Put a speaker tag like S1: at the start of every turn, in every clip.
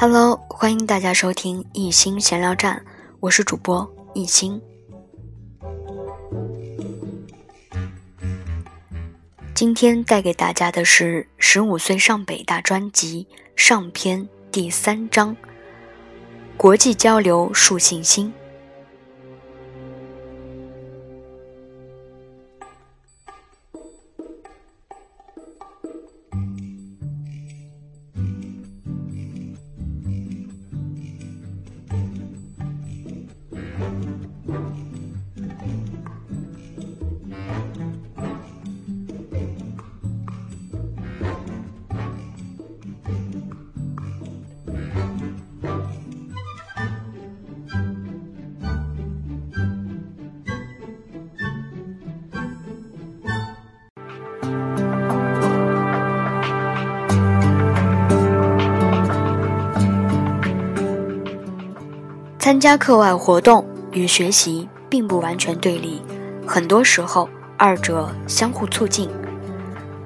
S1: Hello，欢迎大家收听一心闲聊站，我是主播一心。今天带给大家的是《十五岁上北大》专辑上篇第三章：国际交流树信心。参加课外活动与学习并不完全对立，很多时候二者相互促进。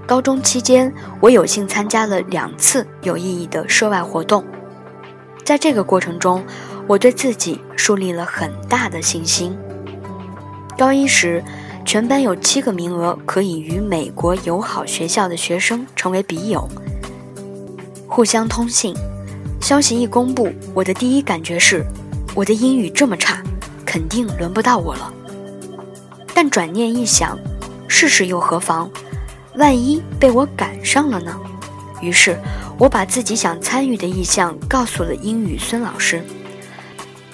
S1: 高中期间，我有幸参加了两次有意义的涉外活动，在这个过程中，我对自己树立了很大的信心。高一时，全班有七个名额可以与美国友好学校的学生成为笔友，互相通信。消息一公布，我的第一感觉是。我的英语这么差，肯定轮不到我了。但转念一想，试试又何妨？万一被我赶上了呢？于是，我把自己想参与的意向告诉了英语孙老师。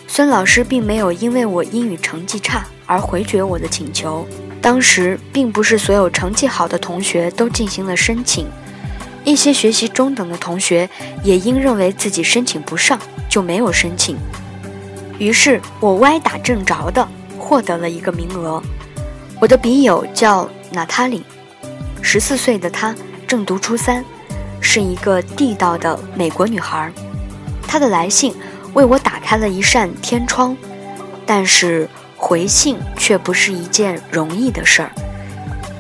S1: 孙老师并没有因为我英语成绩差而回绝我的请求。当时，并不是所有成绩好的同学都进行了申请，一些学习中等的同学也因认为自己申请不上，就没有申请。于是我歪打正着的获得了一个名额。我的笔友叫娜塔莉，十四岁的她正读初三，是一个地道的美国女孩。她的来信为我打开了一扇天窗，但是回信却不是一件容易的事儿。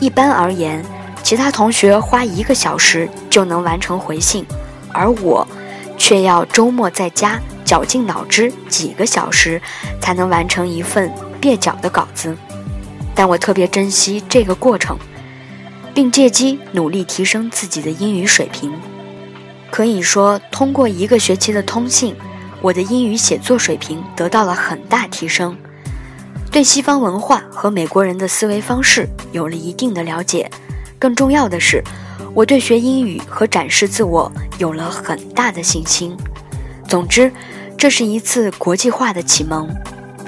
S1: 一般而言，其他同学花一个小时就能完成回信，而我却要周末在家。绞尽脑汁几个小时才能完成一份蹩脚的稿子，但我特别珍惜这个过程，并借机努力提升自己的英语水平。可以说，通过一个学期的通信，我的英语写作水平得到了很大提升，对西方文化和美国人的思维方式有了一定的了解。更重要的是，我对学英语和展示自我有了很大的信心。总之。这是一次国际化的启蒙，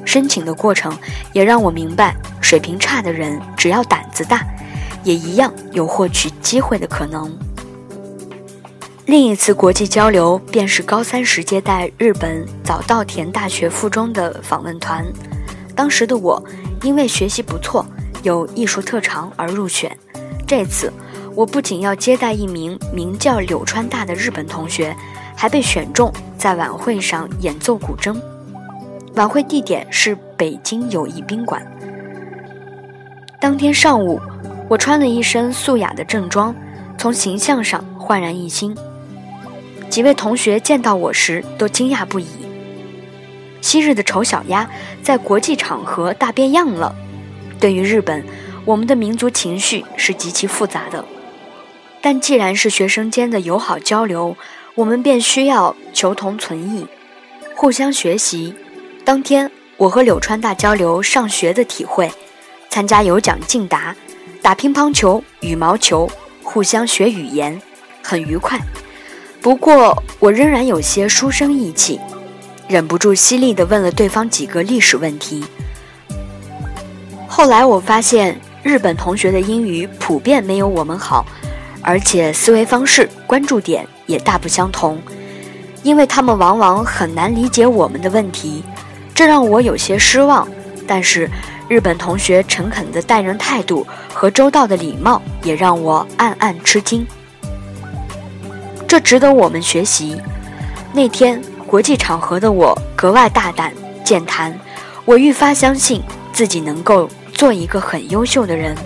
S1: 申请的过程也让我明白，水平差的人只要胆子大，也一样有获取机会的可能。另一次国际交流便是高三时接待日本早稻田大学附中的访问团，当时的我因为学习不错，有艺术特长而入选。这次我不仅要接待一名名叫柳川大的日本同学。还被选中在晚会上演奏古筝。晚会地点是北京友谊宾馆。当天上午，我穿了一身素雅的正装，从形象上焕然一新。几位同学见到我时都惊讶不已。昔日的丑小鸭在国际场合大变样了。对于日本，我们的民族情绪是极其复杂的。但既然是学生间的友好交流，我们便需要求同存异，互相学习。当天，我和柳川大交流上学的体会，参加有奖竞答，打乒乓球、羽毛球，互相学语言，很愉快。不过，我仍然有些书生意气，忍不住犀利地问了对方几个历史问题。后来我发现，日本同学的英语普遍没有我们好，而且思维方式、关注点。也大不相同，因为他们往往很难理解我们的问题，这让我有些失望。但是，日本同学诚恳的待人态度和周到的礼貌也让我暗暗吃惊，这值得我们学习。那天国际场合的我格外大胆健谈，我愈发相信自己能够做一个很优秀的人，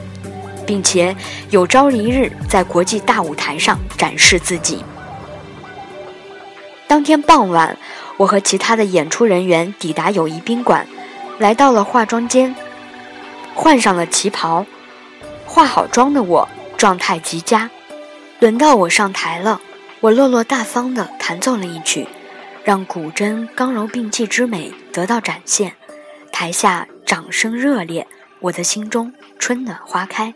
S1: 并且有朝一日在国际大舞台上展示自己。当天傍晚，我和其他的演出人员抵达友谊宾馆，来到了化妆间，换上了旗袍。化好妆的我状态极佳，轮到我上台了。我落落大方地弹奏了一曲，让古筝刚柔并济之美得到展现。台下掌声热烈，我的心中春暖花开。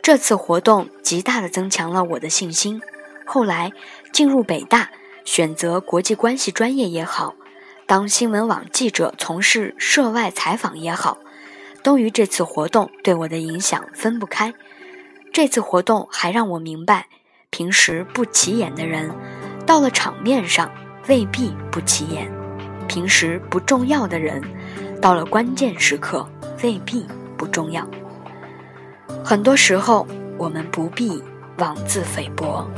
S1: 这次活动极大地增强了我的信心。后来进入北大，选择国际关系专业也好，当新闻网记者从事涉外采访也好。都与这次活动对我的影响分不开。这次活动还让我明白，平时不起眼的人，到了场面上未必不起眼；平时不重要的人，到了关键时刻未必不重要。很多时候，我们不必妄自菲薄。